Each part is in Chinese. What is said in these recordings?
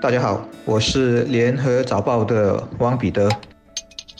大家好，我是联合早报的汪彼得。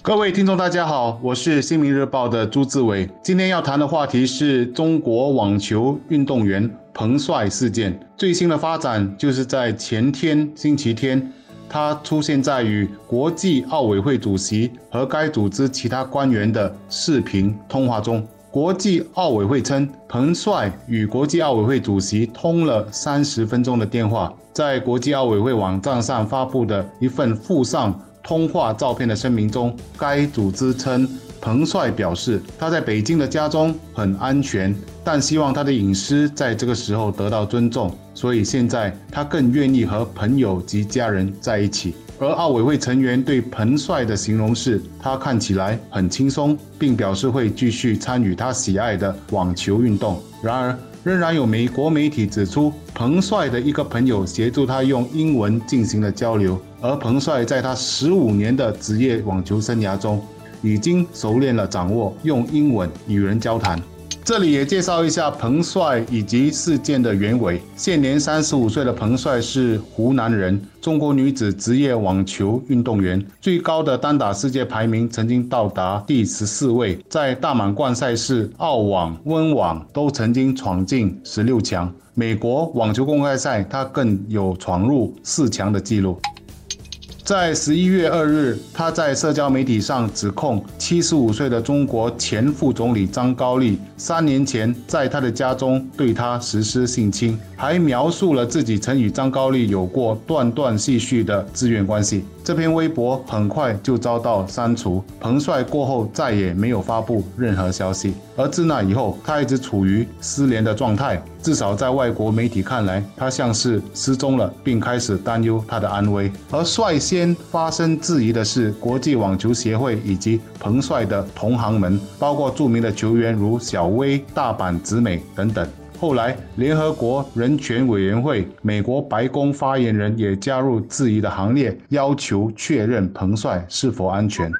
各位听众，大家好，我是新民日报的朱志伟。今天要谈的话题是中国网球运动员彭帅事件。最新的发展就是在前天星期天，他出现在与国际奥委会主席和该组织其他官员的视频通话中。国际奥委会称，彭帅与国际奥委会主席通了三十分钟的电话。在国际奥委会网站上发布的一份附上通话照片的声明中，该组织称，彭帅表示他在北京的家中很安全，但希望他的隐私在这个时候得到尊重，所以现在他更愿意和朋友及家人在一起。而奥委会成员对彭帅的形容是，他看起来很轻松，并表示会继续参与他喜爱的网球运动。然而，仍然有美国媒体指出，彭帅的一个朋友协助他用英文进行了交流，而彭帅在他十五年的职业网球生涯中，已经熟练了掌握用英文与人交谈。这里也介绍一下彭帅以及事件的原委。现年三十五岁的彭帅是湖南人，中国女子职业网球运动员，最高的单打世界排名曾经到达第十四位，在大满贯赛事、澳网、温网都曾经闯进十六强。美国网球公开赛，他更有闯入四强的记录。在十一月二日，他在社交媒体上指控七十五岁的中国前副总理张高丽三年前在他的家中对他实施性侵，还描述了自己曾与张高丽有过断断续续的自愿关系。这篇微博很快就遭到删除。彭帅过后再也没有发布任何消息，而自那以后，他一直处于失联的状态。至少在外国媒体看来，他像是失踪了，并开始担忧他的安危。而率先发生质疑的是国际网球协会以及彭帅的同行们，包括著名的球员如小威、大阪直美等等。后来，联合国人权委员会、美国白宫发言人也加入质疑的行列，要求确认彭帅是否安全。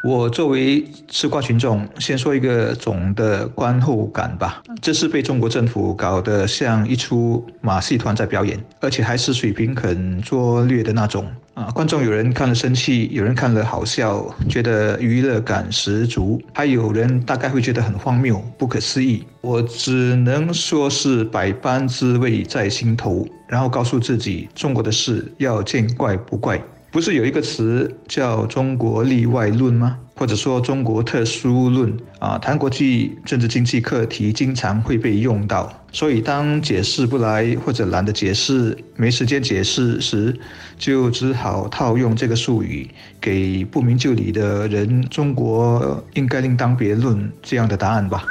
我作为吃瓜群众，先说一个总的观后感吧。这是被中国政府搞得像一出马戏团在表演，而且还是水平很拙劣的那种啊！观众有人看了生气，有人看了好笑，觉得娱乐感十足，还有人大概会觉得很荒谬、不可思议。我只能说是百般滋味在心头，然后告诉自己，中国的事要见怪不怪。不是有一个词叫“中国例外论”吗？或者说“中国特殊论”啊？谈国际政治经济课题，经常会被用到。所以，当解释不来或者懒得解释、没时间解释时，就只好套用这个术语，给不明就里的人“中国应该另当别论”这样的答案吧。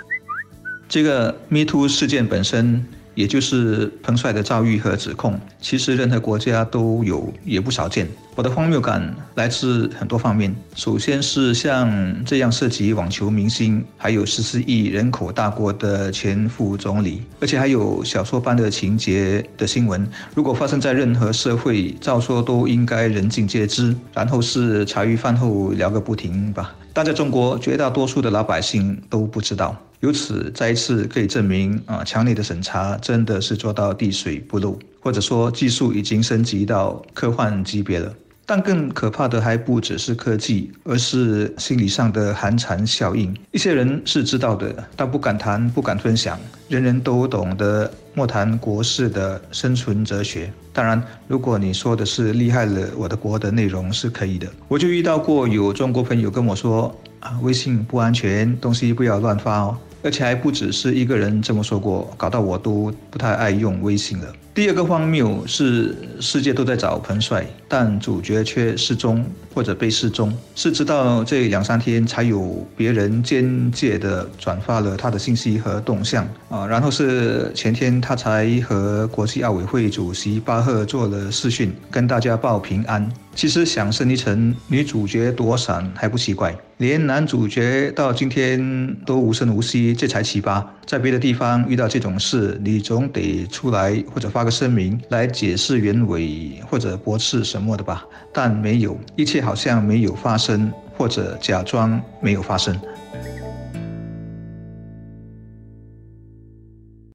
这个 Me Too 事件本身。也就是彭帅的遭遇和指控，其实任何国家都有，也不少见。我的荒谬感来自很多方面，首先是像这样涉及网球明星，还有十四亿人口大国的前副总理，而且还有小说般的情节的新闻，如果发生在任何社会，照说都应该人尽皆知，然后是茶余饭后聊个不停吧。但在中国，绝大多数的老百姓都不知道。由此再一次可以证明啊，强烈的审查真的是做到滴水不漏，或者说技术已经升级到科幻级别了。但更可怕的还不只是科技，而是心理上的寒蝉效应。一些人是知道的，但不敢谈，不敢分享。人人都懂得莫谈国事的生存哲学。当然，如果你说的是厉害了我的国的内容是可以的。我就遇到过有中国朋友跟我说啊，微信不安全，东西不要乱发哦。而且还不只是一个人这么说过，搞到我都不太爱用微信了。第二个荒谬是，世界都在找彭帅，但主角却失踪或者被失踪，是直到这两三天才有别人间接的转发了他的信息和动向啊，然后是前天他才和国际奥委会主席巴赫做了视讯，跟大家报平安。其实想升一层女主角躲闪还不奇怪，连男主角到今天都无声无息，这才奇葩。在别的地方遇到这种事，你总得出来或者发声明来解释原委或者驳斥什么的吧？但没有，一切好像没有发生，或者假装没有发生。